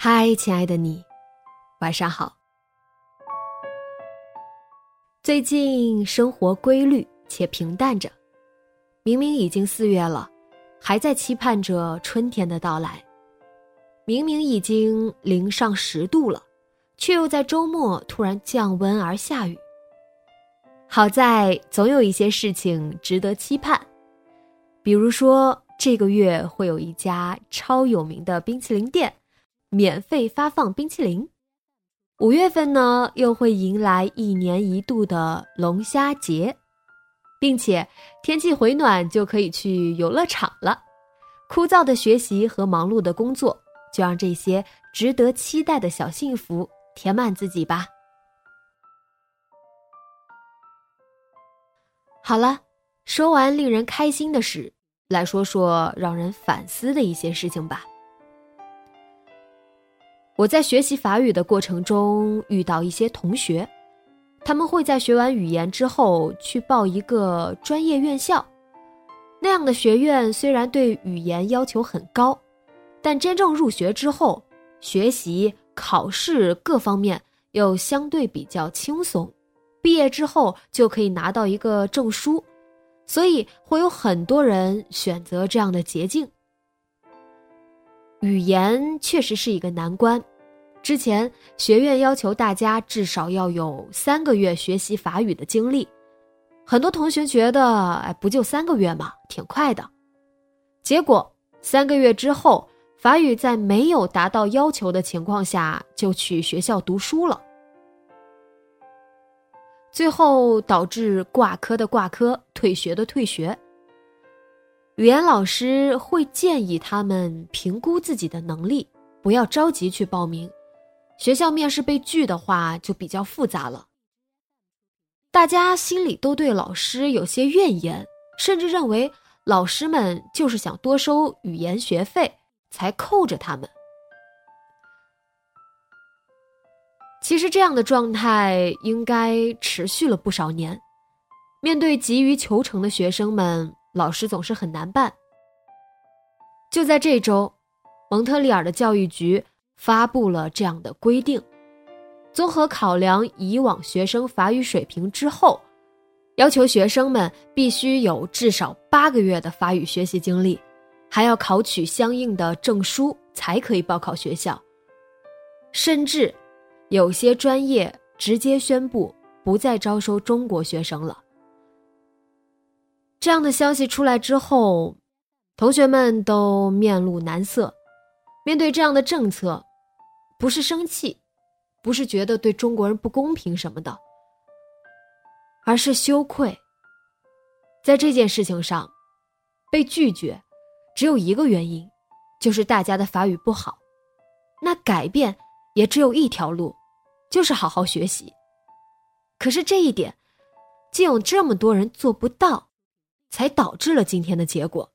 嗨，亲爱的你，晚上好。最近生活规律且平淡着，明明已经四月了，还在期盼着春天的到来；明明已经零上十度了，却又在周末突然降温而下雨。好在总有一些事情值得期盼，比如说这个月会有一家超有名的冰淇淋店。免费发放冰淇淋，五月份呢又会迎来一年一度的龙虾节，并且天气回暖就可以去游乐场了。枯燥的学习和忙碌的工作，就让这些值得期待的小幸福填满自己吧。好了，说完令人开心的事，来说说让人反思的一些事情吧。我在学习法语的过程中遇到一些同学，他们会在学完语言之后去报一个专业院校。那样的学院虽然对语言要求很高，但真正入学之后，学习、考试各方面又相对比较轻松，毕业之后就可以拿到一个证书，所以会有很多人选择这样的捷径。语言确实是一个难关，之前学院要求大家至少要有三个月学习法语的经历，很多同学觉得，哎，不就三个月嘛，挺快的。结果三个月之后，法语在没有达到要求的情况下就去学校读书了，最后导致挂科的挂科，退学的退学。语言老师会建议他们评估自己的能力，不要着急去报名。学校面试被拒的话，就比较复杂了。大家心里都对老师有些怨言，甚至认为老师们就是想多收语言学费，才扣着他们。其实这样的状态应该持续了不少年。面对急于求成的学生们。老师总是很难办。就在这周，蒙特利尔的教育局发布了这样的规定：综合考量以往学生法语水平之后，要求学生们必须有至少八个月的法语学习经历，还要考取相应的证书才可以报考学校。甚至，有些专业直接宣布不再招收中国学生了。这样的消息出来之后，同学们都面露难色。面对这样的政策，不是生气，不是觉得对中国人不公平什么的，而是羞愧。在这件事情上，被拒绝，只有一个原因，就是大家的法语不好。那改变也只有一条路，就是好好学习。可是这一点，竟有这么多人做不到。才导致了今天的结果。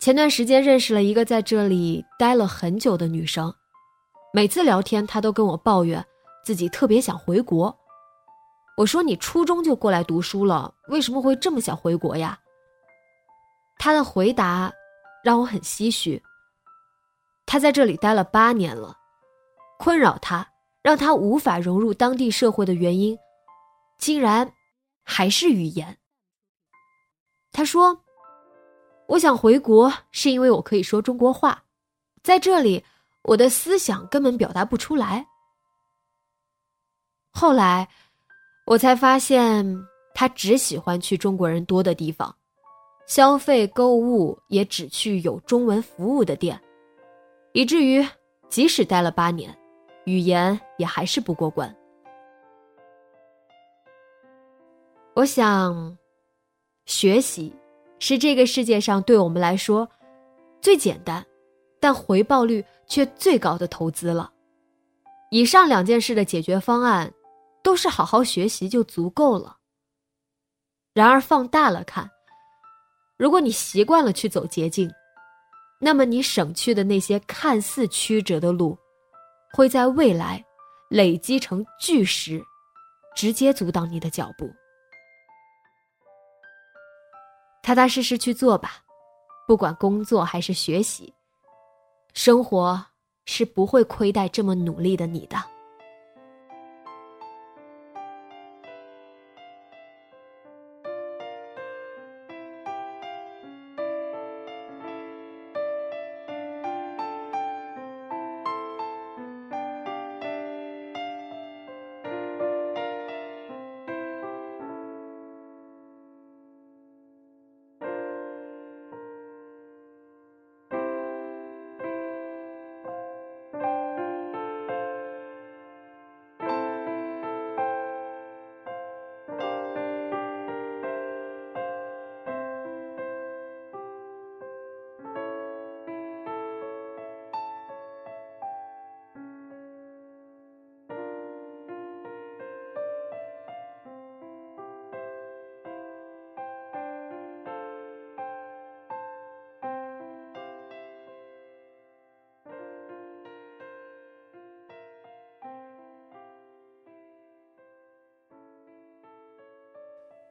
前段时间认识了一个在这里待了很久的女生，每次聊天她都跟我抱怨自己特别想回国。我说：“你初中就过来读书了，为什么会这么想回国呀？”她的回答让我很唏嘘。她在这里待了八年了，困扰她、让她无法融入当地社会的原因，竟然。还是语言。他说：“我想回国，是因为我可以说中国话，在这里，我的思想根本表达不出来，后来，我才发现他只喜欢去中国人多的地方，消费购物也只去有中文服务的店，以至于即使待了八年，语言也还是不过关。我想，学习是这个世界上对我们来说最简单，但回报率却最高的投资了。以上两件事的解决方案。都是好好学习就足够了。然而放大了看，如果你习惯了去走捷径，那么你省去的那些看似曲折的路，会在未来累积成巨石，直接阻挡你的脚步。踏踏实实去做吧，不管工作还是学习，生活是不会亏待这么努力的你的。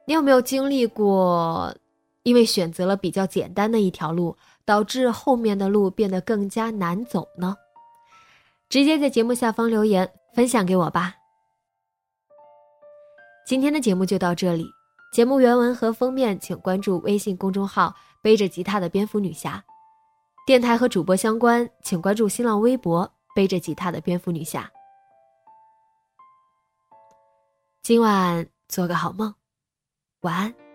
你有没有经历过，因为选择了比较简单的一条路，导致后面的路变得更加难走呢？直接在节目下方留言分享给我吧。今天的节目就到这里，节目原文和封面请关注微信公众号“背着吉他的蝙蝠女侠”，电台和主播相关请关注新浪微博“背着吉他的蝙蝠女侠”。今晚做个好梦。晚安。